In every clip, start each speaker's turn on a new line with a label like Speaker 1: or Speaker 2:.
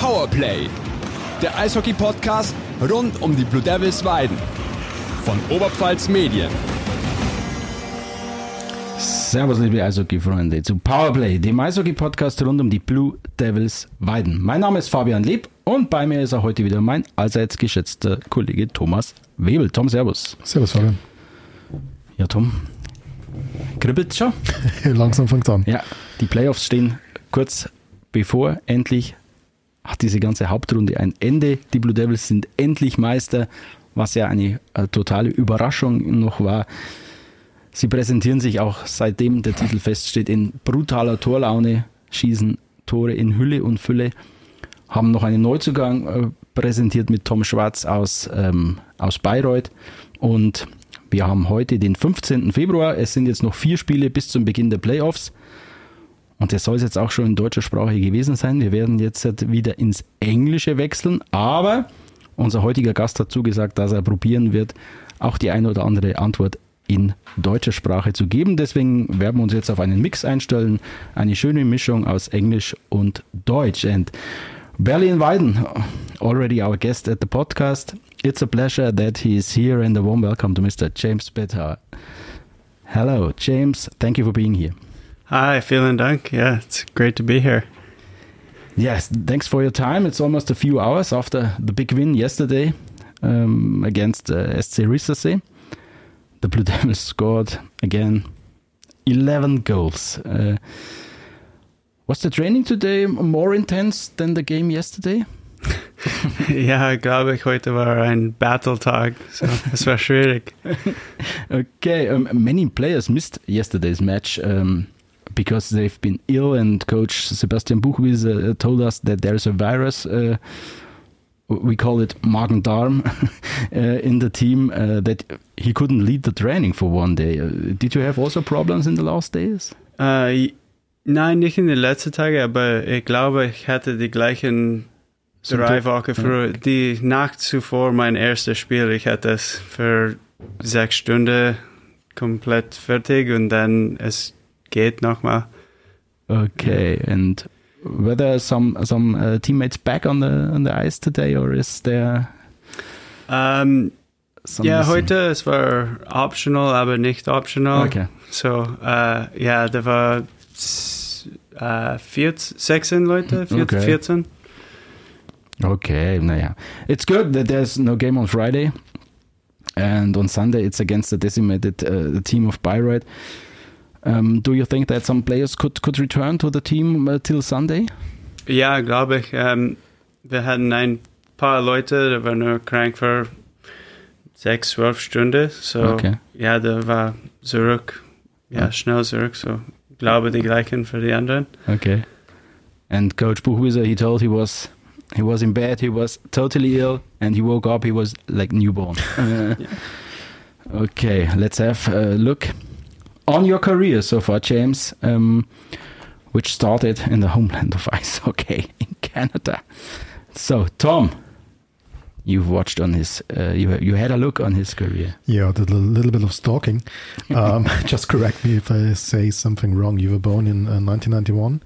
Speaker 1: Powerplay, der Eishockey-Podcast rund um die Blue Devils Weiden von Oberpfalz Medien.
Speaker 2: Servus, liebe Eishockey-Freunde, zu Powerplay, dem Eishockey-Podcast rund um die Blue Devils Weiden. Mein Name ist Fabian Lieb und bei mir ist auch heute wieder mein allseits geschätzter Kollege Thomas Webel. Tom, servus.
Speaker 3: Servus, Fabian.
Speaker 2: Ja, Tom, kribbelt schon?
Speaker 3: Langsam fängt an.
Speaker 2: Ja, die Playoffs stehen kurz bevor. Endlich hat diese ganze Hauptrunde ein Ende. Die Blue Devils sind endlich Meister, was ja eine, eine totale Überraschung noch war. Sie präsentieren sich auch seitdem der Titel feststeht in brutaler Torlaune, schießen Tore in Hülle und Fülle, haben noch einen Neuzugang äh, präsentiert mit Tom Schwarz aus, ähm, aus Bayreuth und wir haben heute den 15. Februar. Es sind jetzt noch vier Spiele bis zum Beginn der Playoffs. Und das soll es jetzt auch schon in deutscher Sprache gewesen sein. Wir werden jetzt wieder ins Englische wechseln, aber unser heutiger Gast hat zugesagt, dass er probieren wird, auch die eine oder andere Antwort in deutscher Sprache zu geben. Deswegen werden wir uns jetzt auf einen Mix einstellen, eine schöne Mischung aus Englisch und Deutsch. And Berlin Weiden, already our guest at the podcast. It's a pleasure that he is here and a warm welcome to Mr. James Bethar. Hello, James. Thank you for being here.
Speaker 4: Hi, feeling Dank. Yeah, it's great to be here.
Speaker 2: Yes, thanks for your time. It's almost a few hours after the big win yesterday um, against uh, SC Riessersee. The Blue Devils scored again 11 goals. Uh, was the training today more intense than the game yesterday?
Speaker 4: ja, glaube ich, heute war ein Battle-Tag. So, es war schwierig.
Speaker 2: okay, um, many players missed yesterday's match. Um, because they've been ill, and Coach Sebastian Buchwies uh, told us that there's a virus. Uh, we call it Magen-Darm uh, in the team uh, that he couldn't lead the training for one day. Did you have also problems in the last days?
Speaker 4: Uh, nein, nicht in den letzten Tagen, aber ich glaube, ich hatte die gleichen drei Wochen früher. Die Nacht zuvor mein erstes Spiel, ich hatte es für sechs Stunden komplett fertig und dann es geht nochmal.
Speaker 2: Okay, and were there some some uh, teammates back on the on the ice today, or is there?
Speaker 4: Um, ja, heute es war optional, aber nicht optional.
Speaker 2: Okay.
Speaker 4: So, uh, ja, da war uh, 14, 16 Leute, 14,
Speaker 2: Okay.
Speaker 4: 14.
Speaker 2: Okay, naja. It's good that there's no game on Friday. And on Sunday, it's against the decimated uh, the team of Bayreuth. Um, do you think that some players could, could return to the team uh, till Sunday?
Speaker 4: Ja, glaube ich. Ähm, wir hatten ein paar Leute, die waren nur krank für sechs, zwölf Stunden. So,
Speaker 2: Okay.
Speaker 4: ja, der war zurück. Ja, schnell zurück. So, glaube die gleichen für die anderen.
Speaker 2: Okay. And Coach Buchwieser, he told he was he was in bed, he was totally ill, and he woke up, he was like newborn. Uh, Okay, let's have a look on your career so far, James, um, which started in the homeland of ice hockey in Canada. So, Tom, you've watched on his, uh, you you had a look on his career.
Speaker 3: Yeah, I did a little bit of stalking. Um, just correct me if I say something wrong. You were born in uh, 1991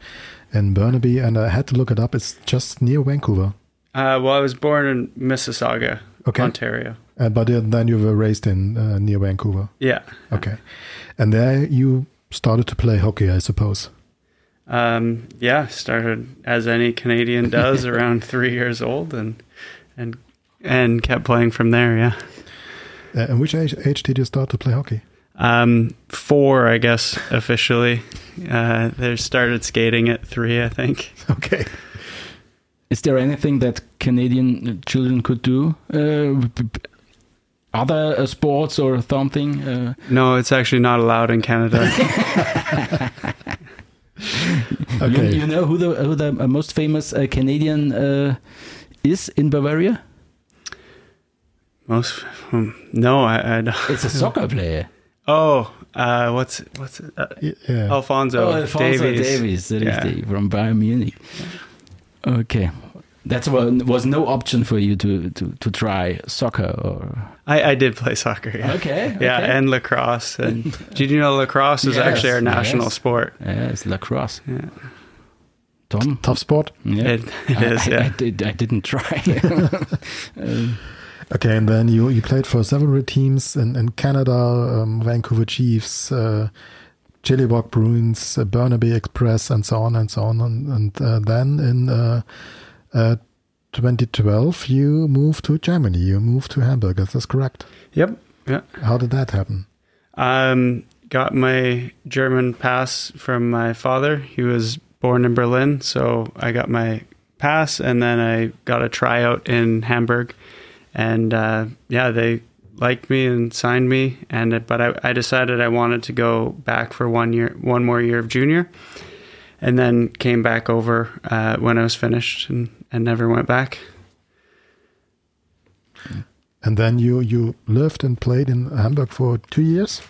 Speaker 3: in Burnaby, and I had to look it up. It's just near Vancouver.
Speaker 4: Uh, well, I was born in Mississauga,
Speaker 3: Okay.
Speaker 4: Ontario.
Speaker 3: Uh, but then you were raised in uh, near Vancouver.
Speaker 4: Yeah.
Speaker 3: Okay. And there you started to play hockey, I suppose.
Speaker 4: Um, yeah, started as any Canadian does around three years old and and and kept playing from there, yeah.
Speaker 3: Uh, and which age, age did you start to play hockey?
Speaker 4: Um, four, I guess, officially. Uh, they started skating at three, I think.
Speaker 3: Okay.
Speaker 2: Is there anything that Canadian children could do? Uh, b- b- other uh, sports or something? Uh,
Speaker 4: No, it's actually not allowed in Canada.
Speaker 2: you,
Speaker 3: Okay.
Speaker 2: you know who the who the uh, most famous uh, Canadian uh, is in Bavaria?
Speaker 4: Most, hmm, no, I, I don't.
Speaker 2: It's a soccer player.
Speaker 4: Oh, uh, what's what's it? Uh,
Speaker 3: Y- Yeah.
Speaker 4: Alfonso,
Speaker 2: Alphonso
Speaker 4: Davies.
Speaker 2: Davies,
Speaker 4: Yeah.
Speaker 2: from Bayern Munich. Okay, that was no option for you to, to, to try soccer or.
Speaker 4: I, I did play soccer. Yeah.
Speaker 2: Okay,
Speaker 4: Yeah,
Speaker 2: okay.
Speaker 4: and lacrosse. And did you know lacrosse is
Speaker 2: Yes,
Speaker 4: actually our national
Speaker 2: yes.
Speaker 4: sport?
Speaker 2: Yeah, it's lacrosse.
Speaker 4: Yeah.
Speaker 2: Tom?
Speaker 3: Tough sport.
Speaker 2: Yeah.
Speaker 4: It, it
Speaker 2: I,
Speaker 4: is,
Speaker 2: I-
Speaker 4: yeah.
Speaker 2: I, did, I didn't try. Um,
Speaker 3: Okay, and then you, you played for several teams in, in Canada, um, Vancouver Chiefs, uh, Chilliwack Bruins, uh, Burnaby Express, and so on and so on. And, and uh, then in uh, uh, 2012, you moved to Germany. You moved to Hamburg. Is this correct?
Speaker 4: Yep. Yeah.
Speaker 3: How did that happen?
Speaker 4: Um, got my German pass from my father. He was born in Berlin, so I got my pass, and then I got a tryout in Hamburg, and uh, yeah, they liked me and signed me. And but I, I decided I wanted to go back for one year, one more year of junior, and then came back over uh, when I was finished, and, and never went back.
Speaker 3: And then you, you lived and played in Hamburg for two years.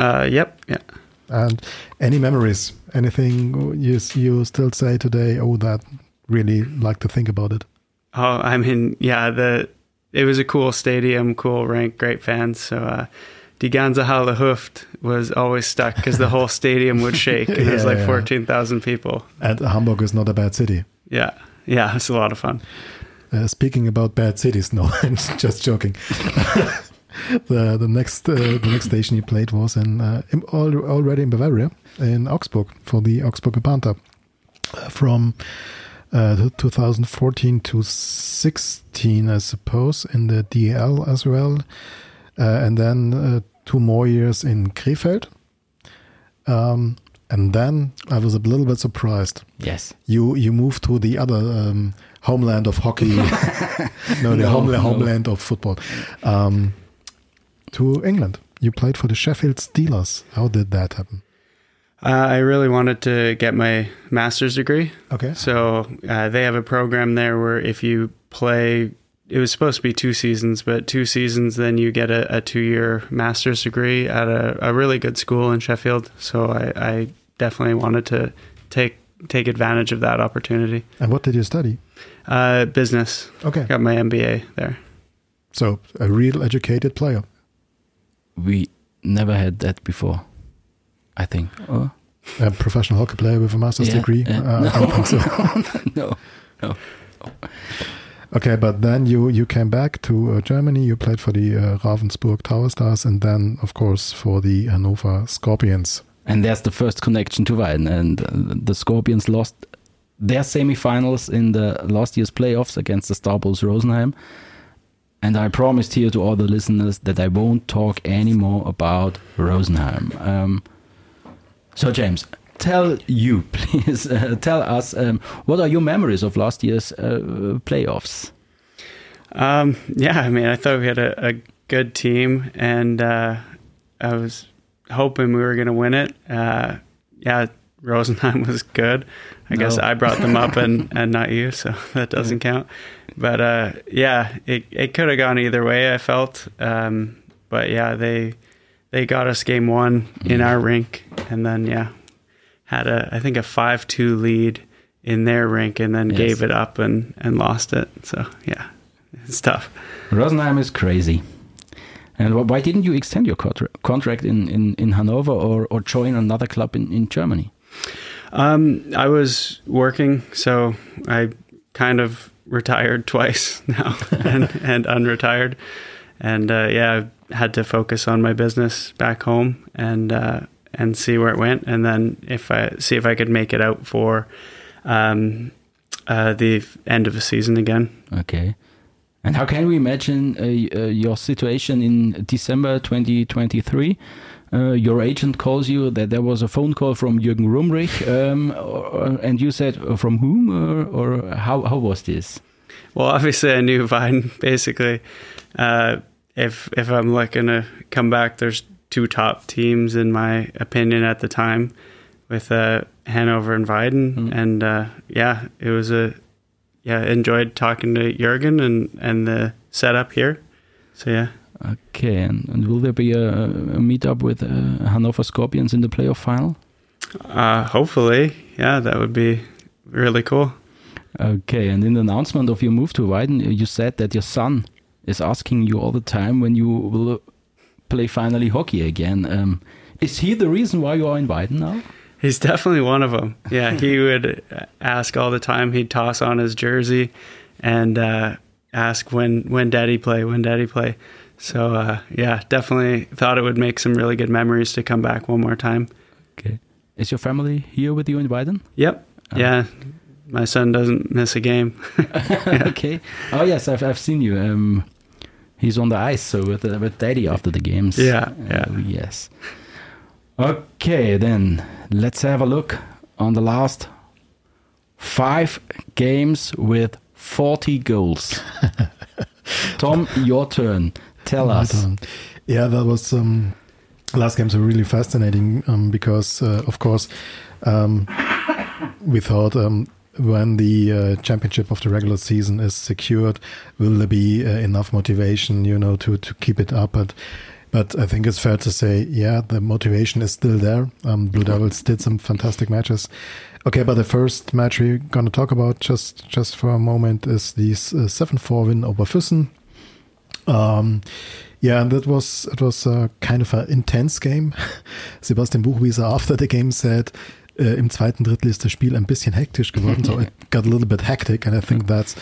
Speaker 4: Uh, yep, yeah.
Speaker 3: And any memories? Anything you you still say today? Oh, that really like to think about it.
Speaker 4: Oh, I mean, yeah, the it was a cool stadium, cool rink, great fans. So uh, Die ganze Halle Hüft was always stuck because the whole stadium would shake. And There's
Speaker 3: Yeah,
Speaker 4: like
Speaker 3: yeah.
Speaker 4: 14,000 people.
Speaker 3: And Hamburg is not a bad city.
Speaker 4: Yeah, yeah, it's a lot of fun.
Speaker 3: Uh, speaking about bad cities, no, I'm just joking. the the next uh, the next station he played was in, uh, in al- already in Bavaria in Augsburg for the Augsburger Panther uh, from uh, 2014 to 16, I suppose, in the DEL as well, uh, and then two more years in Krefeld. Um, and then I was a little bit surprised
Speaker 2: yes.
Speaker 3: you you moved to the other um, homeland of hockey, no, the
Speaker 2: No,
Speaker 3: homeland,
Speaker 2: no.
Speaker 3: homeland of football, um, to England. You played for the Sheffield Steelers. How did that happen?
Speaker 4: Uh, I really wanted to get my master's degree.
Speaker 3: Okay.
Speaker 4: So uh, they have a program there where if you play, it was supposed to be two seasons, but two seasons, then you get a, a two year master's degree at a, a really good school in Sheffield. So I, I definitely wanted to take take advantage of that opportunity.
Speaker 3: And what did you study?
Speaker 4: Uh, business.
Speaker 3: Okay.
Speaker 4: Got my MBA there.
Speaker 3: So a real educated player.
Speaker 2: We never had that before, I think. Oh,
Speaker 3: A professional hockey player with a master's
Speaker 2: Yeah,
Speaker 3: degree.
Speaker 2: yeah.
Speaker 3: Uh, I don't think so.
Speaker 2: no. No.
Speaker 3: Okay, but then you you came back to uh, Germany. You played for the uh, Ravensburg Tower Stars, and then of course for the Hannover Scorpions.
Speaker 2: And there's the first connection to Weiden. And uh, the Scorpions lost their semifinals in the last year's playoffs against the Star Bulls Rosenheim. And I promised here to all the listeners that I won't talk anymore about Rosenheim. Um, so, James, tell you, please, uh, tell us um, what are your memories of last year's uh, playoffs?
Speaker 4: Um, yeah, I mean, I thought we had a, a good team, and uh, I was hoping we were going to win it. Uh, yeah, Rosenheim was good. I guess I brought them up and, and not you, so that doesn't count. But uh, yeah, it, it could have gone either way. I felt, um, but yeah, they they got us game one in our rink, and then yeah, had a I think a five two lead in their rink, and then
Speaker 2: Yes.
Speaker 4: gave it up and and lost it. So yeah, it's tough.
Speaker 2: Rosenheim is crazy. And why didn't you extend your contra- contract in, in, in Hanover or, or join another club in, in Germany?
Speaker 4: Um, I was working, so I kind of retired twice now and, and unretired. And uh, yeah, I had to focus on my business back home and uh, and see where it went, and then if I see if I could make it out for um, uh, the end of the season again.
Speaker 2: Okay. And how can we imagine uh, uh, your situation in December 2023? Uh, your agent calls you that there was a phone call from Jürgen Rumrich, um, or, and you said uh, from whom, or, or how, how was this?
Speaker 4: Well, obviously, I knew Vine. Basically, uh, if if I'm looking to come back, there's two top teams in my opinion at the time, with uh, Hanover and Weiden,
Speaker 2: Mm.
Speaker 4: and uh, yeah, it was a yeah. Enjoyed talking to Jurgen and and the setup here. So yeah,
Speaker 2: Okay, and, and will there be a, a meetup with uh, Hannover Scorpions in the playoff final?
Speaker 4: uh, hopefully, yeah, that would be really cool.
Speaker 2: Okay, and in the announcement of your move to Weiden, you said that your son is asking you all the time when you will play finally hockey again. Um, is he the reason why you are in Weiden now?
Speaker 4: He's definitely one of them. Yeah, he would ask all the time. He'd toss on his jersey and uh, ask when when daddy play, when daddy play. So uh, yeah, definitely thought it would make some really good memories to come back one more time.
Speaker 2: Okay. Is your family here with you in Weiden?
Speaker 4: Yep. yeah. My son doesn't miss a game.
Speaker 2: Okay. Oh yes, I've I've seen you. Um, he's on the ice, so with uh, with Daddy after the games.
Speaker 4: Yeah, yeah.
Speaker 2: Oh, yes. Okay, then let's have a look on the last five games with 40 goals. Tom, your turn. Tell
Speaker 3: My
Speaker 2: us.
Speaker 3: turn. Yeah, that was um, last games were really fascinating um, because, uh, of course, um, we thought um, when the uh, championship of the regular season is secured, will there be uh, enough motivation, you know, to to keep it up? But but I think it's fair to say, yeah, the motivation is still there. Um, Blue Devils did some fantastic matches. Okay, but the first match we're going to talk about just just for a moment is this uh, seven four win over Füssen. Um, yeah, and that was it was uh, kind of an intense game. Sebastian Buchwieser after the game said, äh, im zweiten Drittel ist das Spiel ein bisschen hektisch geworden, so it got a little bit hectic, and I think that's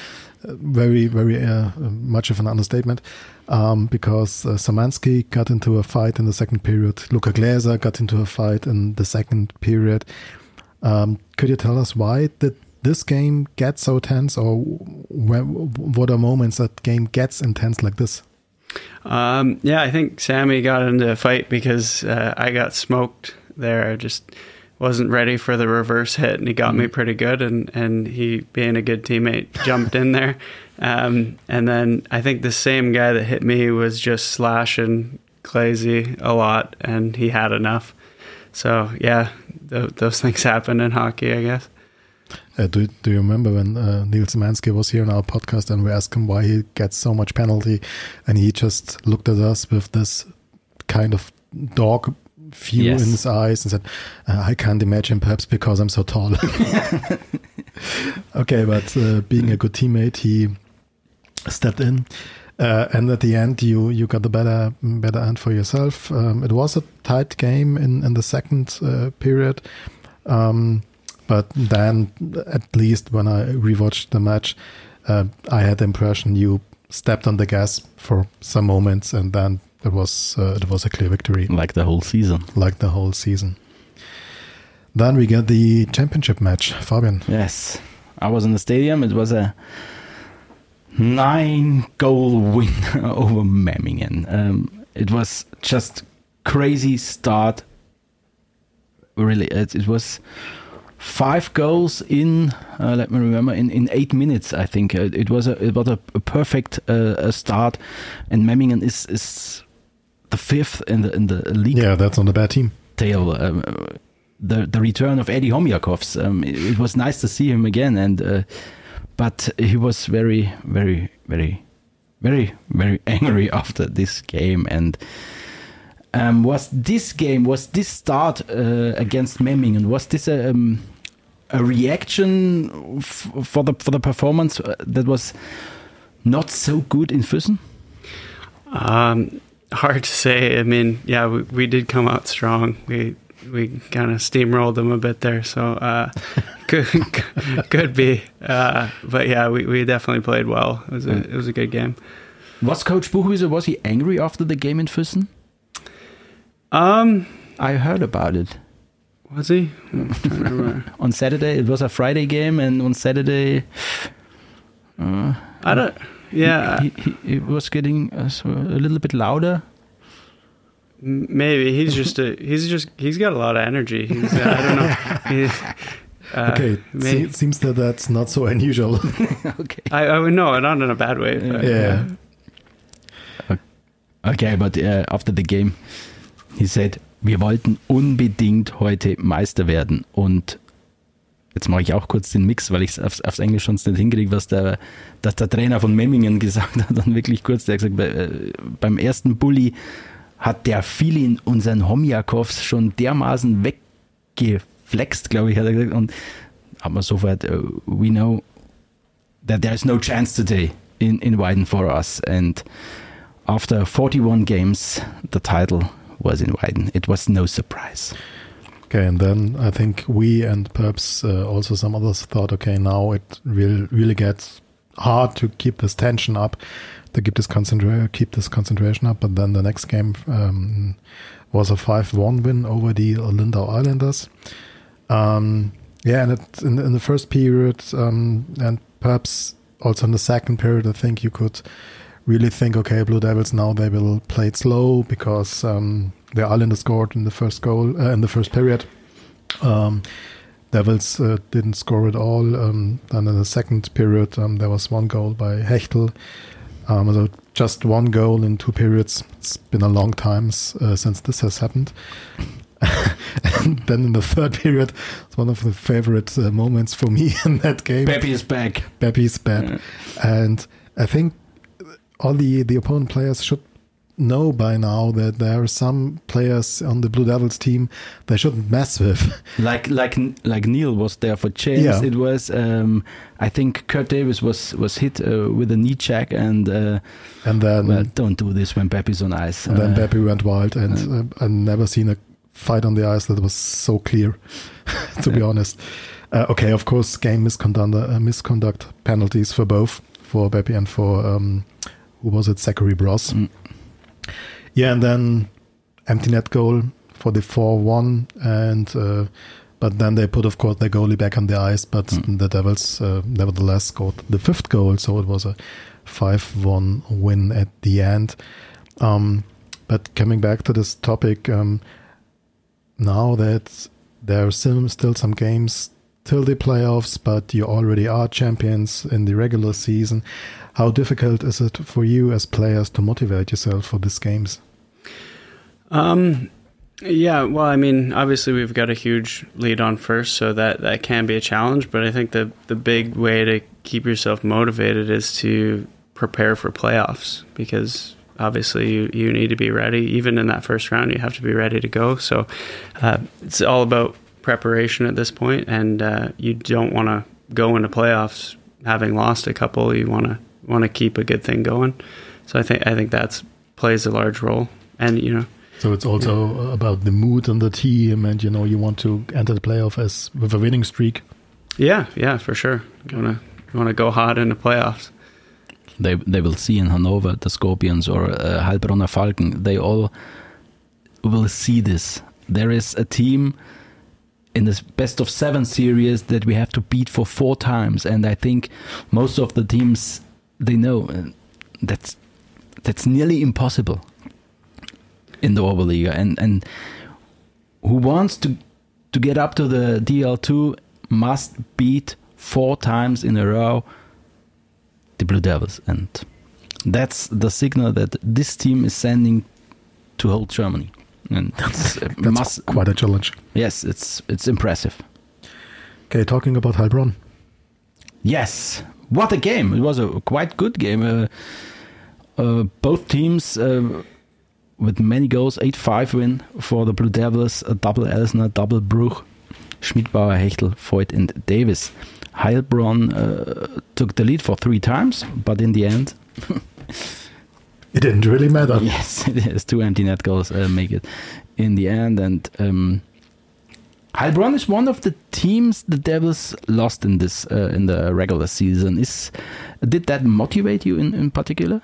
Speaker 3: uh, very very uh, much of an understatement um, because uh, Samanski got into a fight in the second period, Luca Gläser got into a fight in the second period. Um, could you tell us why did this game get so tense, or where, what are moments that game gets intense like this?
Speaker 4: Um, yeah, I think Sammy got into a fight because uh, I got smoked there. I just wasn't ready for the reverse hit, and he got me pretty good. And, and he, being a good teammate, jumped in there. Um, and then I think the same guy that hit me was just slashing Clazy a lot, and he had enough. So yeah, th- those things happen in hockey, I guess.
Speaker 3: Uh, do, do you remember when uh, Neil Samanski was here in our podcast and we asked him why he gets so much penalty, and he just looked at us with this kind of dog view
Speaker 2: Yes.
Speaker 3: in his eyes and said, uh, "I can't imagine, perhaps because I'm so tall." okay, but uh, being a good teammate, he stepped in. Uh, and at the end, you you got the better better end for yourself. Um, it was a tight game in in the second uh, period, um, but then at least when I rewatched the match, uh, I had the impression you stepped on the gas for some moments, and then it was uh, it was a clear victory,
Speaker 2: Like the whole season.
Speaker 3: like the whole season. Then we get the championship match, Fabian.
Speaker 2: Yes. I was in the stadium. It was a nine goal win over Memmingen. Um, it was just crazy start. Really, it, it was five goals in. Uh, let me remember in, in eight minutes. I think uh, it was a it was a, a perfect uh, uh, start, and Memmingen is is the fifth in the in the league
Speaker 3: Yeah, that's not a bad team.
Speaker 2: tale. Um, the the return of Eddie Homjakovs. Um, it, it was nice to see him again, and uh, but he was very, very, very, very, very angry after this game. And um, was this game was this start uh, against Memmingen? Was this a um, a reaction f- for the for the performance uh, that was not so good in Füssen?
Speaker 4: Um, hard to say. I mean, yeah, we, we did come out strong. We we kind of steamrolled them a bit there, so uh, could could be. Uh, but yeah, we, we definitely played well. It was a it was a good game.
Speaker 2: Was Coach Buchwieser was he angry after the game in Füssen?
Speaker 4: Um,
Speaker 2: I heard about it.
Speaker 4: was he? I'm trying to remember.
Speaker 2: on Saturday. It was a Friday game, and on Saturday, uh,
Speaker 4: I don't. Yeah,
Speaker 2: he, he, it was getting uh, so a little bit louder.
Speaker 4: maybe he's just a he's just he's got a lot of energy. He's, I don't know. He, uh,
Speaker 3: Okay,
Speaker 4: may-
Speaker 3: se- seems that that's not so unusual.
Speaker 2: okay.
Speaker 4: I, I would know, not in a bad way. But,
Speaker 3: yeah.
Speaker 2: Okay, but uh, after the game, he said, wir wollten unbedingt heute Meister werden. Und jetzt mache ich auch kurz den Mix, weil ich es aufs, aufs Englisch sonst nicht hinkriege, was der, dass der Trainer von Memmingen gesagt hat. Dann wirklich kurz, der hat gesagt, bei, äh, beim ersten Bulli hat der Filin unseren Homjakovs schon dermaßen weggeflext, glaube ich, hat er gesagt. Und hat man sofort, uh, we know that there's no chance today in, in Weiden for us. And after 41 games, the title was in Weiden. It was no surprise.
Speaker 3: Okay, and then I think we and perhaps uh, also some others thought, okay, now it will really gets hard to keep this tension up, to keep this concentra- keep this concentration up. But then the next game um, was a five-one win over the Lindau Islanders. Um, yeah, and it, in, in, the first period, um, and perhaps also in the second period, I think you could really think, okay, Blue Devils now they will play it slow because um, the Islanders scored in the first goal uh, in the first period. Um, Devils uh, didn't score at all. Um, then in the second period, um, there was one goal by Hechtel. Um, so just one goal in two periods. It's been a long time uh, since this has happened. and then in the third period, it's one of the favorite uh, moments for me in that game.
Speaker 2: Pepe is back.
Speaker 3: Pepe is back, yeah. and I think all the the opponent players should know by now that there are some players on the Blue Devils team they shouldn't mess with.
Speaker 2: Like like like Neil was there for James. Yeah. It was um, I think Kurt Davis was was hit uh, with a knee check and uh,
Speaker 3: and then
Speaker 2: well don't do this when Pepe's on ice.
Speaker 3: And uh, then Pepe went wild and uh, I've never seen a fight on the ice that was so clear. to be honest. Uh, okay, of course, game misconduct, uh, misconduct penalties for both for Pepe and for um, who was it, Zachary Bros. Mm. Yeah, and then empty net goal for the 4 1. And, uh, but then they put, of course, their goalie back on the ice. But mm. the Devils, uh, nevertheless, scored the fifth goal. So it was a 5 1 win at the end. Um, but coming back to this topic, um, now that there are still some games till the playoffs, but you already are champions in the regular season. How difficult is it for you as players to motivate yourself for these games?
Speaker 4: Um, yeah, well, I mean, obviously we've got a huge lead on first, so that that can be a challenge. But I think the the big way to keep yourself motivated is to prepare for playoffs because obviously you, you need to be ready. Even in that first round, you have to be ready to go. So uh, it's all about preparation at this point, and uh, you don't want to go into playoffs having lost a couple. You want to want to keep a good thing going. So I think I think that plays a large role, and you know.
Speaker 3: So it's also yeah. about the mood on the team, and you know you want to enter the playoff as with a winning streak.
Speaker 4: Yeah, yeah, for sure. You wanna you wanna go hard in the playoffs.
Speaker 2: They they will see in Hanover the Scorpions or uh, Heilbronner Falken. They all will see this. There is a team in this best of seven series that we have to beat for four times, and I think most of the teams they know uh, that's that's nearly impossible in the Oberliga, and and who wants to to get up to the DEL2 must beat four times in a row the Blue Devils, and that's the signal that this team is sending to whole Germany, and
Speaker 3: that's, that's must, quite a challenge.
Speaker 2: Yes, it's it's impressive.
Speaker 3: Okay, talking about Heilbronn.
Speaker 2: Yes, what a game! It was a quite good game. Uh, uh, both teams uh, with many goals, 8-5 win for the Blue Devils, a double Elsner, double Bruch, Schmidbauer, Hechtel, Voigt and Davis. Heilbronn uh, took the lead for three times, but in the end...
Speaker 3: it didn't really matter.
Speaker 2: Yes, it is. Two empty net goals uh, make it in the end. And um, Heilbronn is one of the teams the Devils lost in this uh, in the regular season. Is did that motivate you in, in particular?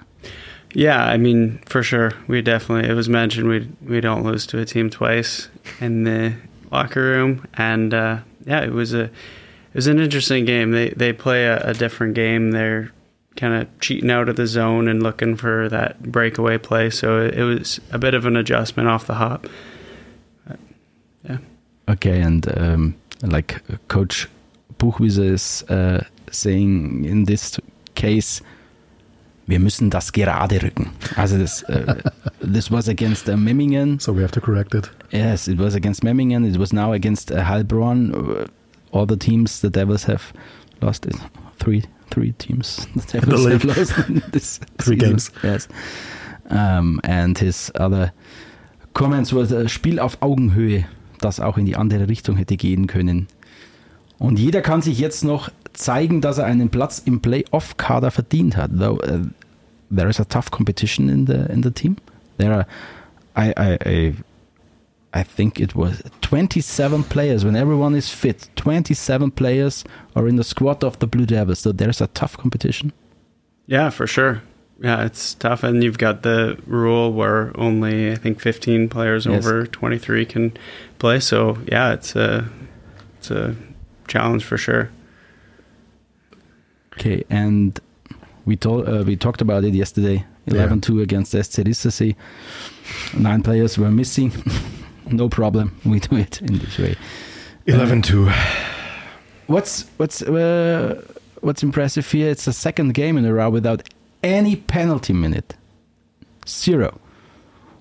Speaker 4: Yeah, I mean, for sure, we definitely. It was mentioned we we don't lose to a team twice in the locker room, and uh, yeah, it was a it was an interesting game. They they play a, a different game. They're kind of cheating out of the zone and looking for that breakaway play. So it, it was a bit of an adjustment off the hop. yeah.
Speaker 2: Okay, and um, like Coach Buchwieser is uh, saying in this case, wir müssen das gerade rücken. Also das, uh, this was against uh, Memmingen.
Speaker 3: So we have to correct it.
Speaker 2: Yes, it was against Memmingen. It was now against uh, Heilbronn. Uh, all the teams the Devils have lost it. Three, three teams the Devils the have lost this
Speaker 3: three season. games.
Speaker 2: Yes, um, and his other comments was uh, Spiel auf Augenhöhe. Das auch in die andere Richtung hätte gehen können. Und jeder kann sich jetzt noch zeigen, dass er einen Platz im Playoff-Kader verdient hat. Though uh, there is a tough competition in the in the team. There are, I, I, I I think it was 27 players when everyone is fit. 27 players are in the squad of the Blue Devils. So there's a tough competition.
Speaker 4: Yeah, for sure. Yeah, it's tough, and you've got the rule where only I think 15 players
Speaker 2: Yes.
Speaker 4: over 23 can play. So yeah, it's a it's a challenge for sure.
Speaker 2: Okay, and we told uh, we talked about it yesterday. 11-2 against SC Riessersee. Nine players were missing. no problem. We do it in this way.
Speaker 3: 11 2.
Speaker 2: What's what's uh, what's impressive here? It's the second game in a row without any penalty minute. Zero.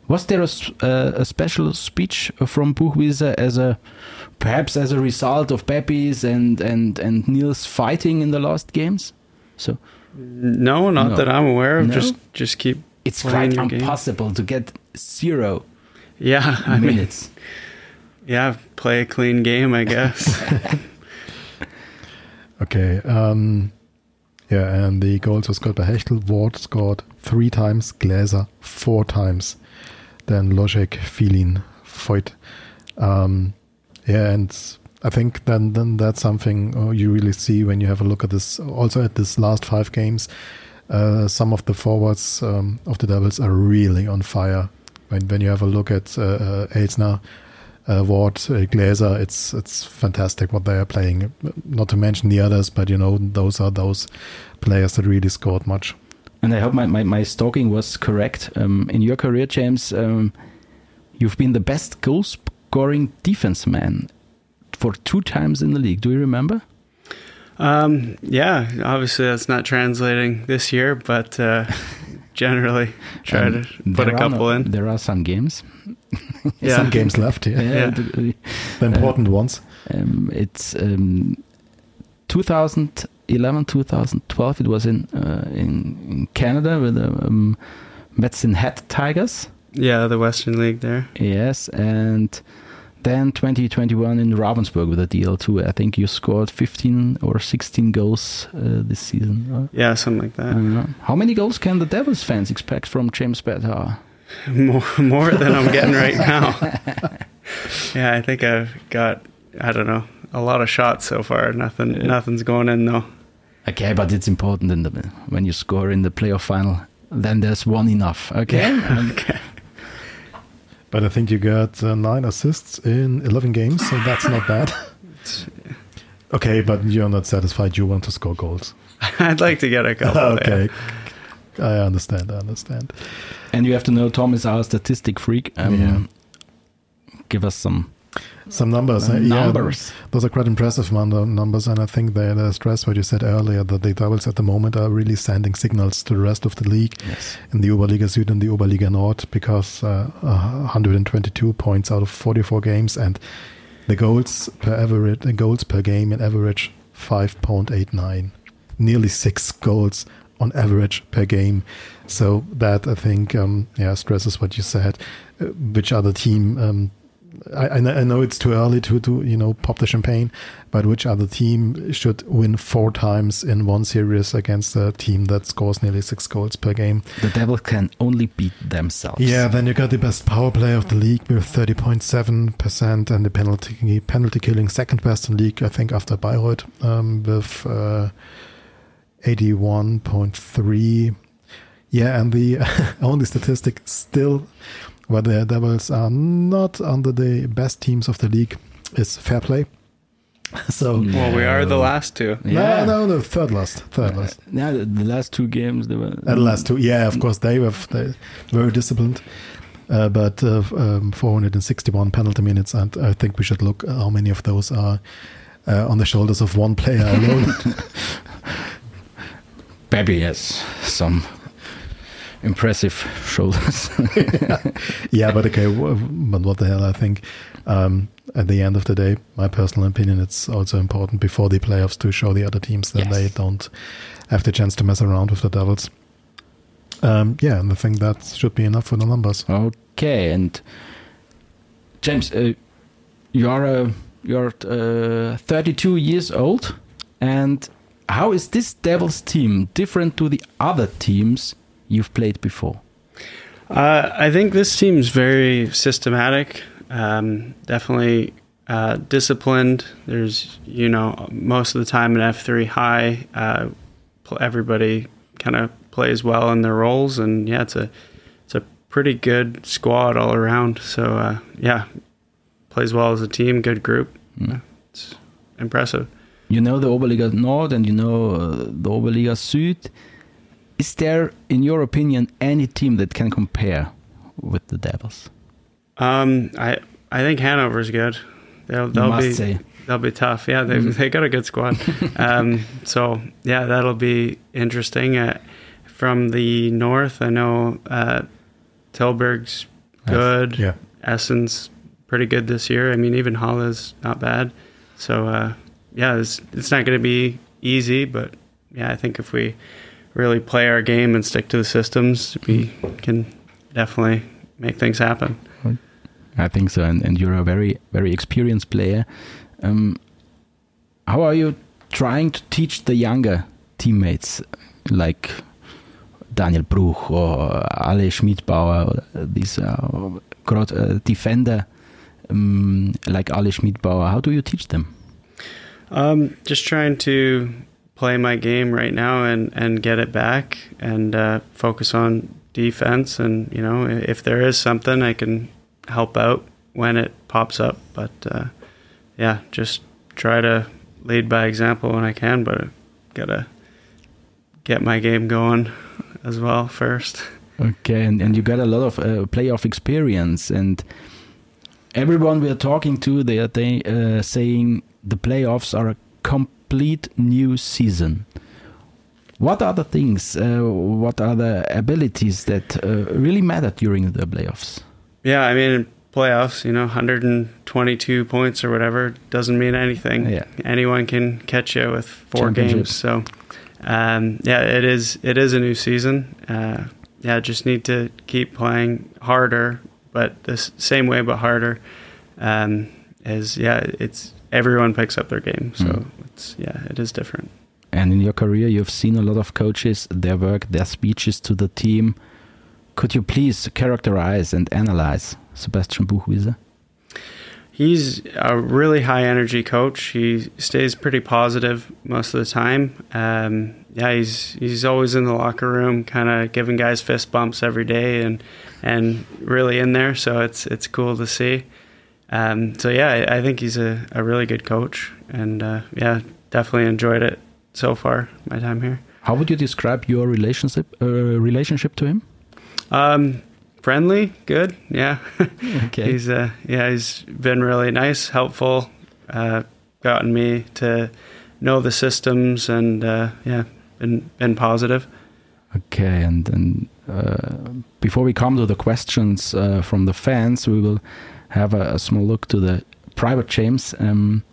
Speaker 2: Was there a, s- uh, a special speech from Buchwieser as a perhaps as a result of Pepe's and and and Niels fighting in the last games? So
Speaker 4: No, not
Speaker 2: No.
Speaker 4: that I'm aware of.
Speaker 2: No?
Speaker 4: Just just keep.
Speaker 2: it's quite
Speaker 4: your game.
Speaker 2: impossible to get zero
Speaker 4: Yeah, I mean,
Speaker 2: minutes.
Speaker 4: yeah, play a clean game, I guess.
Speaker 3: Okay. Um, yeah, and the goals were scored by Hechtel. Ward scored three times, Gläser four times. Then Loschek, Filin, Voigt. Um, yeah, and I think then then that's something uh, you really see when you have a look at this. Also at this last five games, uh, some of the forwards um, of the Devils are really on fire. When when you have a look at uh, uh, uh, Ward, uh, Gläser, it's it's fantastic what they are playing. Not to mention the others, but you know those are those players that really scored much.
Speaker 2: And I hope my, my, my stalking was correct. Um, in your career, James, um, you've been the best goal scoring defense man for two times in the league. Do you remember?
Speaker 4: um, yeah, obviously that's not translating this year, but uh, generally try
Speaker 2: Um,
Speaker 4: to put a couple
Speaker 2: no-
Speaker 4: in.
Speaker 2: There are some games.
Speaker 4: Yeah.
Speaker 3: Some games left here,
Speaker 4: Yeah.
Speaker 2: the-
Speaker 3: the important ones.
Speaker 2: um, it's um, 2011, 2012. It was in uh, in, in Canada with the um, Medicine Hat Tigers.
Speaker 4: Yeah, the Western League there.
Speaker 2: Yes, and then 2021 in Ravensburg with a DEL2. I think you scored 15 or 16 goals uh, this season. right?
Speaker 4: Yeah, something like that.
Speaker 2: don't. How many goals can the Devils fans expect from James Bettauer?
Speaker 4: More more than I'm getting right now. yeah, I think I've got I don't know a lot of shots so far. Nothing nothing's going in though.
Speaker 2: Okay, but it's important in the when you score in the playoff final. Then there's one enough. Okay.
Speaker 4: okay.
Speaker 3: But I think you got uh, nine assists in 11 games, so that's not bad. okay, but you're not satisfied. You want to score goals.
Speaker 4: I'd like to get a couple. yeah.
Speaker 3: okay. I understand. I understand.
Speaker 2: And you have to know Tom is our statistic freak. Um,
Speaker 3: Yeah.
Speaker 2: Give us some
Speaker 3: Some numbers.
Speaker 2: uh,
Speaker 3: uh, yeah, those are quite impressive numbers, and I think they they stress what you said earlier that the Devils at the moment are really sending signals to the rest of the league
Speaker 2: Yes.
Speaker 3: in the Oberliga Süd and the Oberliga Nord because uh, uh, 122 points out of 44 games and the goals per average, the goals per game in average 5.89, nearly six goals on average per game. So that I think um, yeah stresses what you said. Uh, which other team? Um, I, I know it's too early to, to you know pop the champagne, but which other team should win four times in one series against a team that scores nearly six goals per game?
Speaker 2: The Devils can only beat themselves.
Speaker 3: Yeah, then you got the best power play of the league with 30.7% and the penalty penalty killing second best in league, I think, after Bayreuth um, with uh, 81.3. Yeah, and the only statistic still where the Devils are not under the best teams of the league is fair play. So
Speaker 4: Well, we are the last two.
Speaker 2: Yeah.
Speaker 3: no, no, the third last, third
Speaker 2: Uh,
Speaker 3: last.
Speaker 2: yeah, the, the last two games they were.
Speaker 3: Uh, the last two, yeah, of course, they were they very disciplined. Uh, but uh, um, 461 penalty minutes, and I think we should look how many of those are uh, on the shoulders of one player alone.
Speaker 2: Baby has some impressive shoulders.
Speaker 3: yeah, but okay, but what the hell? I think um, at the end of the day, my personal opinion, it's also important before the playoffs to show the other teams that
Speaker 2: Yes.
Speaker 3: they don't have the chance to mess around with the Devils. Um, yeah, and I think that should be enough for the numbers.
Speaker 2: okay, and James, uh, you are uh, you're uh, 32 years old, and how is this Devils team different to the other teams you've played before?
Speaker 4: Uh, I think this team's very systematic. Um, definitely uh, disciplined. There's, you know, most of the time in F3 high, uh, everybody kind of plays well in their roles, and yeah, it's a it's a pretty good squad all around. So uh, yeah, plays well as a team, good group. Mm. It's impressive.
Speaker 2: You know the Oberliga Nord and you know uh, the Oberliga Süd. Is there, in your opinion, any team that can compare with the Devils?
Speaker 4: Um, I I think Hanover's good. They'll they'll be say. they'll be tough. Yeah, they mm. they got a good squad. um, so yeah, that'll be interesting. Uh, from the north, I know uh, Tilburg's good.
Speaker 3: Yeah,
Speaker 4: Essen's pretty good this year. I mean, even Halle's not bad. So uh, yeah, it's it's not going to be easy, but yeah, I think if we really play our game and stick to the systems, we can definitely make things happen.
Speaker 2: I think so, and, and you're a very very experienced player. Um, how are you trying to teach the younger teammates like Daniel Bruch or Ale Schmidbauer, these uh, uh, defender um, like Ale Schmidbauer? How do you teach them?
Speaker 4: Um, just trying to play my game right now and, and get it back and uh, focus on defense. And, you know, if there is something, I can help out when it pops up. But uh, yeah, just try to lead by example when I can, but I gotta get my game going as well first.
Speaker 2: Okay, and, and you got a lot of uh, playoff experience, and everyone we are talking to, they are they, uh, saying the playoffs are a complete new season. What are the things, uh, what are the abilities that uh, really matter during the playoffs?
Speaker 4: Yeah, I mean, playoffs, you know, 122 points or whatever doesn't mean anything.
Speaker 2: Yeah.
Speaker 4: Anyone can catch you with four games. So, um, yeah, it is it is a new season. Uh, yeah, just need to keep playing harder, but the same way, but harder. Um, is yeah, it's everyone picks up their game. So mm. it's yeah, it is different.
Speaker 2: And in your career, you've seen a lot of coaches, their work, their speeches to the team. Could you please characterize and analyze Sebastian Buchwieser?
Speaker 4: He's a really high energy coach. He stays pretty positive most of the time. Um, yeah, he's he's always in the locker room, kind of giving guys fist bumps every day, and and really in there. So it's it's cool to see. Um, so yeah, I, I, think he's a, a really good coach, and uh, yeah, definitely enjoyed it so far. My time here.
Speaker 2: How would you describe your relationship uh, relationship to him?
Speaker 4: Um, friendly, good. Yeah.
Speaker 2: Okay.
Speaker 4: he's uh, yeah, he's been really nice, helpful, uh, gotten me to know the systems, and uh, yeah, been been positive.
Speaker 2: Okay, and then uh, before we come to the questions uh, from the fans, we will have a, a small look to the private James. Um,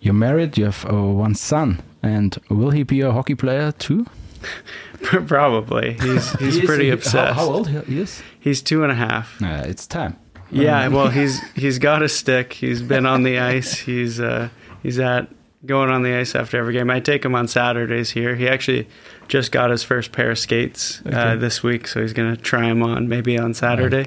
Speaker 2: you're married, you have uh, one son, and will he be a hockey player too?
Speaker 4: Probably. He's he's he pretty obsessed.
Speaker 2: How, how, old he is?
Speaker 4: He's two and a half.
Speaker 2: Uh, it's time.
Speaker 4: Yeah, um, well, he's he's got a stick. He's been on the ice. He's uh, he's at going on the ice after every game. I take him on Saturdays here. He actually just got his first pair of skates uh, okay. uh, this week, so he's gonna try them on maybe on Saturday.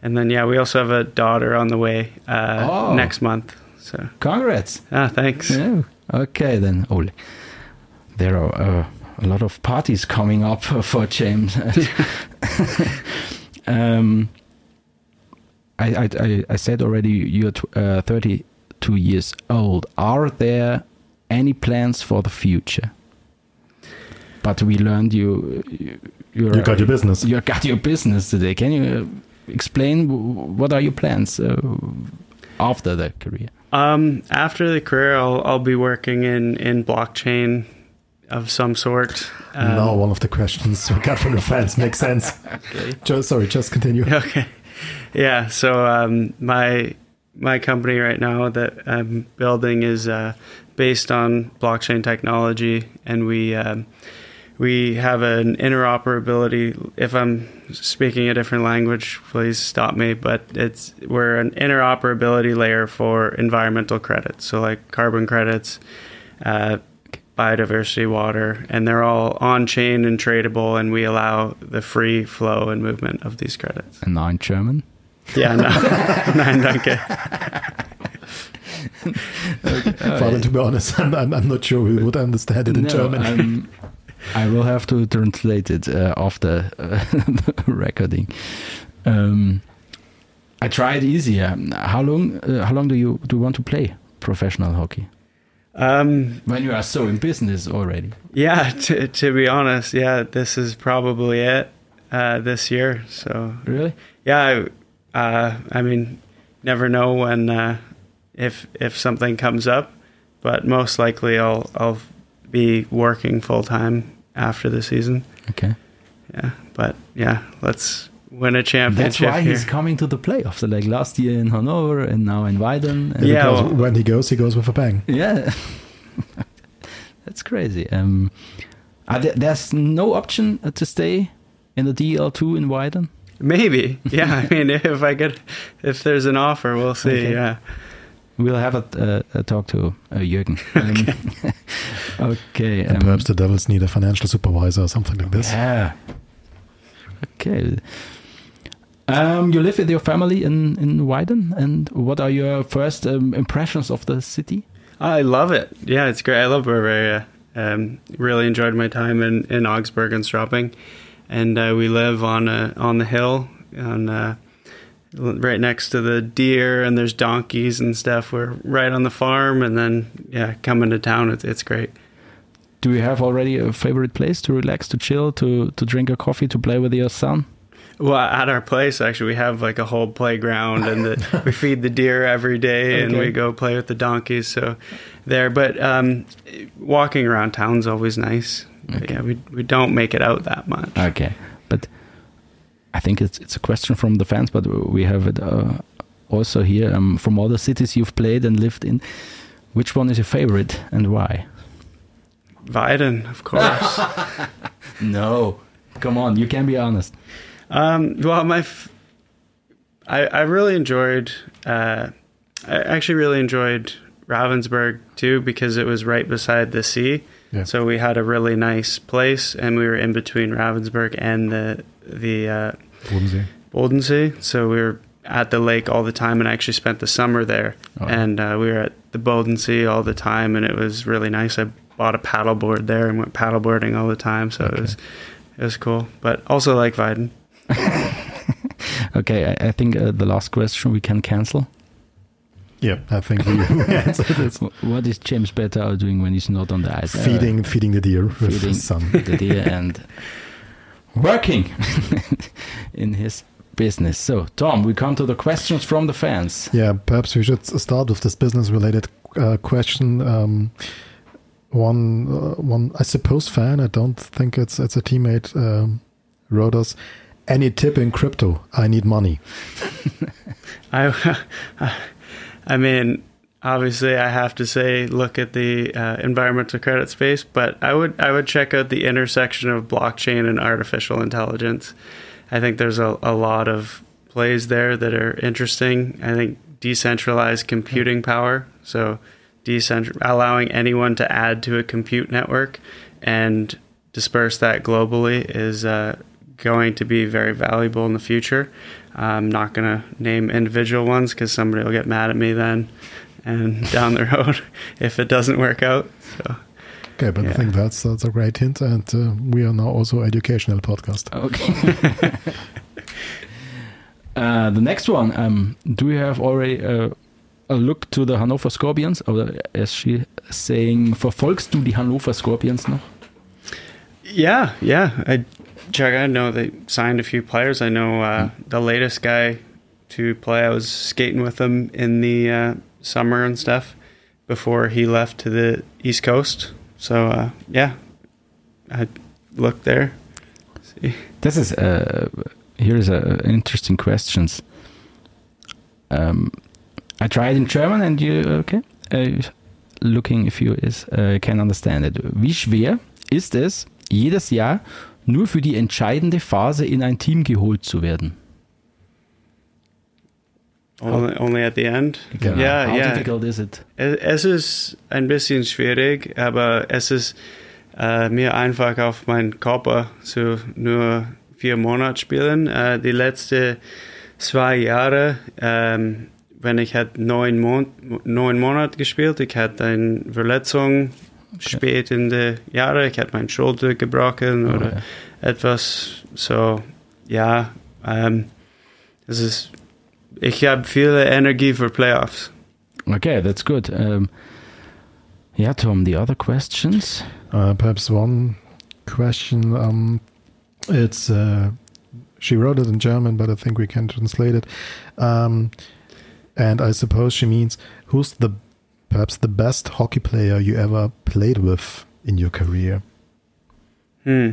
Speaker 4: Right. And then yeah, we also have a daughter on the way uh, oh. next month. So
Speaker 2: congrats!
Speaker 4: Ah, thanks.
Speaker 2: Yeah. Okay then, Ole. There are uh, a lot of parties coming up for James. um, I, I, I said already you're uh, 32 years old. Are there any plans for the future? But we learned you
Speaker 3: you got your business.
Speaker 2: You got your business today. Can you explain what are your plans uh, after the career?
Speaker 4: Um, after the career, I'll I'll be working in in blockchain of some sort.
Speaker 3: Um, no, one of the questions we got from the fans makes sense. okay. Just, sorry, just continue.
Speaker 4: Okay. Yeah. So um, my my company right now that I'm building is uh, based on blockchain technology, and we um, we have an interoperability. If I'm speaking a different language, please stop me. But it's we're an interoperability layer for environmental credits, so like carbon credits, uh, biodiversity, water, and they're all on chain and tradable, and we allow the free flow and movement of these credits.
Speaker 2: And now in German.
Speaker 4: Yeah, no. nein, danke.
Speaker 3: Father, to be honest, I'm, I'm, I'm not sure we would understand it in
Speaker 2: No,
Speaker 3: German.
Speaker 2: um, I will have to translate it uh, after uh, the recording. Um, I tried easier. How long? Uh, how long do you do you want to play professional hockey?
Speaker 4: Um,
Speaker 2: When you are so in business already.
Speaker 4: yeah, to, to be honest, yeah, this is probably it uh, this year. So
Speaker 2: Really?
Speaker 4: yeah, I, uh, I mean, never know when uh, if if something comes up, but most likely I'll I'll be working full time after the season.
Speaker 2: Okay.
Speaker 4: Yeah, but yeah, let's win a championship.
Speaker 2: That's why
Speaker 4: here.
Speaker 2: he's coming to the playoffs. Like last year in Hanover and now in Weiden. And
Speaker 4: Yeah, well-
Speaker 3: when he goes, he goes with a bang.
Speaker 2: Yeah. That's crazy. Um, are there, there's no option uh, to stay in the DEL2 in Weiden?
Speaker 4: Maybe, yeah. I mean, if I get, if there's an offer, we'll see.
Speaker 2: Okay.
Speaker 4: Yeah,
Speaker 2: We'll have a, uh, a talk to uh, Jürgen. Um, okay.
Speaker 3: And
Speaker 2: um,
Speaker 3: perhaps the Devils need a financial supervisor or something like this.
Speaker 2: Yeah. Okay. Um, you live with your family in, in Weiden, and what are your first um, impressions of the city?
Speaker 4: I love it. Yeah, it's great. I love Bavaria. Um, really enjoyed my time in, in Augsburg and Straubing, and uh, we live on a, on the hill, on uh, right next to the deer, and there's donkeys and stuff. We're right on the farm, and then yeah, coming to town, it's it's great.
Speaker 2: Do you have already a favorite place to relax, to chill, to, to drink a coffee, to play with your son?
Speaker 4: Well, at our place, actually, we have like a whole playground, and the, we feed the deer every day, and we go play with the donkeys. So there, but um, walking around town's always nice.
Speaker 2: Okay.
Speaker 4: yeah, we we don't make it out that much.
Speaker 2: Okay, I think it's it's a question from the fans, but we have it uh, also here um, from all the cities you've played and lived in. Which one is your favorite and why?
Speaker 4: Weiden, of course.
Speaker 2: No, come on, you can be honest.
Speaker 4: um, well, my, f- I I really enjoyed. Uh, I actually really enjoyed Ravensburg too because it was right beside the sea.
Speaker 3: Yeah.
Speaker 4: So we had a really nice place, and we were in between Ravensburg and the the uh,
Speaker 3: Bodensee.
Speaker 4: Bodensee. So we were at the lake all the time, and I actually spent the summer there.
Speaker 2: Oh.
Speaker 4: And uh, we were at the Bodensee all the time, and it was really nice. I bought a paddleboard there and went paddleboarding all the time, so it was it was cool. But also like Weiden.
Speaker 2: Okay, I, I think uh, the last question we can cancel.
Speaker 3: Yeah, I think we, we answered it.
Speaker 2: What is James Bettauer doing when he's not on the ice? Uh,
Speaker 3: Feeding, feeding the deer with
Speaker 2: feeding
Speaker 3: his
Speaker 2: the deer and working in his business. So, Tom, we come to the questions from the fans.
Speaker 3: Yeah, perhaps we should start with this business-related uh, question. Um, one, uh, one, I suppose, fan. I don't think it's it's a teammate. Um, wrote us. Any tip in crypto? I need money.
Speaker 4: I I mean, obviously, I have to say, look at the uh, environmental credit space, but I would I would check out the intersection of blockchain and artificial intelligence. I think there's a, a lot of plays there that are interesting. I think decentralized computing power, so decentral, allowing anyone to add to a compute network and disperse that globally is uh, going to be very valuable in the future. I'm not going to name individual ones because somebody will get mad at me then and down the road if it doesn't work out. So
Speaker 3: Okay, but I think that's that's a great hint, and uh, we are now also educational podcast.
Speaker 2: Okay. uh, the next one. Um, do you have already uh, a look to the Hannover Scorpions? Or is she saying, verfolgst du die Hannover Scorpions noch?
Speaker 4: yeah, yeah. I check. I know they signed a few players. I know uh, the latest guy to play. I was skating with him in the uh, summer and stuff before he left to the East Coast. So uh, yeah, I looked there. See.
Speaker 2: This is uh, here is a interesting questions. Um, I tried in German and you okay? Uh, looking if you is uh, can understand it. Wie schwer ist es jedes Jahr nur für die entscheidende Phase in ein Team geholt zu werden?
Speaker 4: Only, only at the end.
Speaker 3: Ja.
Speaker 4: Yeah,
Speaker 2: How
Speaker 4: yeah.
Speaker 2: difficult is it?
Speaker 4: Es ist ein bisschen schwierig, aber es ist äh, mir einfach auf meinen Körper zu nur vier Monate spielen. Äh, die letzte zwei Jahre, ähm, wenn ich hatte neun, Mon neun Monate gespielt, ich hatte eine Verletzung spät in den Jahren, ich hatte meine Schulter gebrochen
Speaker 2: Oh,
Speaker 4: oder
Speaker 2: ja.
Speaker 4: etwas. So, ja, ähm, es ist, ich habe viel Energie für Playoffs.
Speaker 2: Okay, that's good. Um, yeah, Tom, the other questions?
Speaker 3: Uh, perhaps one question. Um, it's uh, she wrote it in German, but I think we can translate it. Um, and I suppose she means who's the perhaps the best hockey player you ever played with in your career?
Speaker 4: Hmm.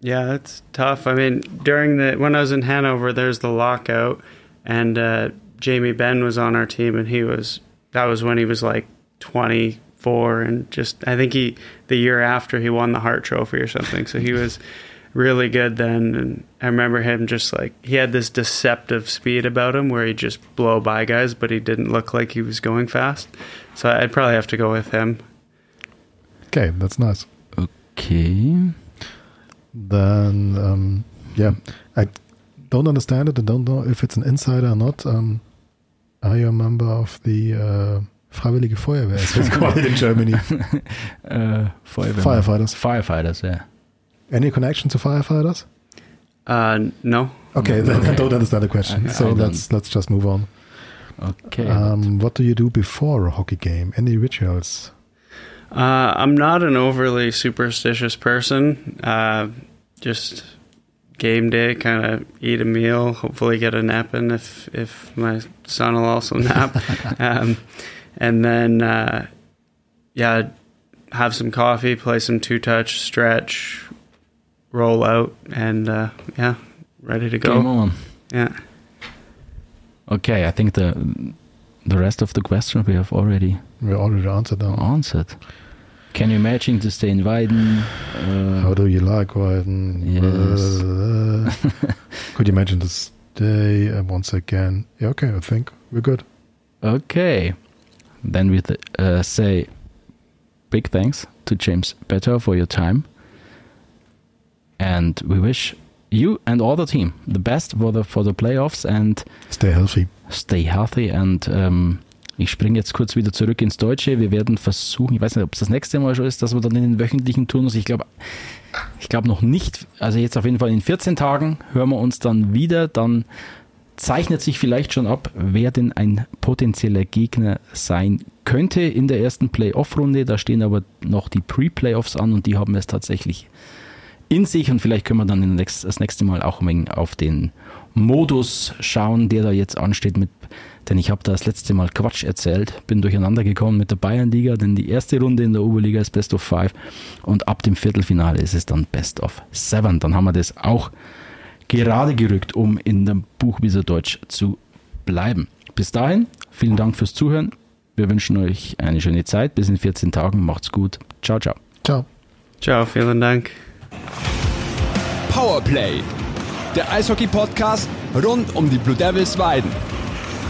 Speaker 4: Yeah, that's tough. I mean, during the when I was in Hanover, there's the lockout, and uh, Jamie Benn was on our team, and he was that was when he was like 24, and just I think he the year after he won the Hart Trophy or something. So he was really good then, and I remember him just like he had this deceptive speed about him where he'd just blow by guys, but he didn't look like he was going fast. So I'd probably have to go with him.
Speaker 3: Okay, that's nice.
Speaker 2: Okay.
Speaker 3: Then um, yeah, I don't understand it. I don't know if it's an insider or not. Um, are you a member of the uh, Freiwillige Feuerwehr, as it's called in Germany?
Speaker 2: Uh,
Speaker 3: Firefighters.
Speaker 2: Firefighters, yeah.
Speaker 3: Any connection to firefighters?
Speaker 4: Uh, no,
Speaker 3: Okay, then I don't understand the question.
Speaker 2: I- I
Speaker 3: so
Speaker 2: don't.
Speaker 3: let's let's just move on.
Speaker 2: Okay.
Speaker 3: Um, what do you do before a hockey game? Any rituals?
Speaker 4: Uh, I'm not an overly superstitious person. Uh, just game day, kind of eat a meal, hopefully get a nap in if if my son will also nap, um, and then uh, yeah, have some coffee, play some two touch, stretch, roll out, and uh, yeah, ready to
Speaker 2: Game
Speaker 4: go.
Speaker 2: on.
Speaker 4: Yeah.
Speaker 2: Okay, I think the the rest of the question we have already
Speaker 3: We already answered that.
Speaker 2: answered. Can you imagine to stay in Weiden? Uh,
Speaker 3: How do you like Weiden?
Speaker 2: Yes.
Speaker 3: Could you imagine to stay uh, once again? Yeah, okay, I think we're good.
Speaker 2: Okay. Then we th- uh, say big thanks to James Bettauer for your time. And we wish you and all the team the best for the, for the playoffs and
Speaker 3: Stay healthy.
Speaker 2: stay healthy. and ähm, ich springe jetzt kurz wieder zurück ins Deutsche. Wir werden versuchen, ich weiß nicht, ob es das nächste Mal schon ist, dass wir dann in den wöchentlichen Turnus, ich glaube, ich glaube noch nicht, also jetzt auf jeden Fall in 14 Tagen hören wir uns dann wieder. Dann zeichnet sich vielleicht schon ab, wer denn ein potenzieller Gegner sein könnte in der ersten Playoff-Runde. Da stehen aber noch die Pre-Playoffs an und die haben es tatsächlich in sich und vielleicht können wir dann das nächste Mal auch ein auf den Modus schauen, der da jetzt ansteht mit, denn ich habe da das letzte Mal Quatsch erzählt, bin durcheinander gekommen mit der Bayernliga, denn die erste Runde in der Oberliga ist Best of Five und ab dem Viertelfinale ist es dann Best of Seven. Dann haben wir das auch gerade gerückt, um in dem Buchwieser Deutsch zu bleiben. Bis dahin, vielen Dank fürs Zuhören. Wir wünschen euch eine schöne Zeit. Bis in 14 Tagen. Macht's gut. Ciao, ciao.
Speaker 3: Ciao.
Speaker 4: Ciao, vielen Dank.
Speaker 1: Powerplay, der Eishockey-Podcast rund um die Blue Devils Weiden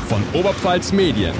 Speaker 1: von Oberpfalz Medien.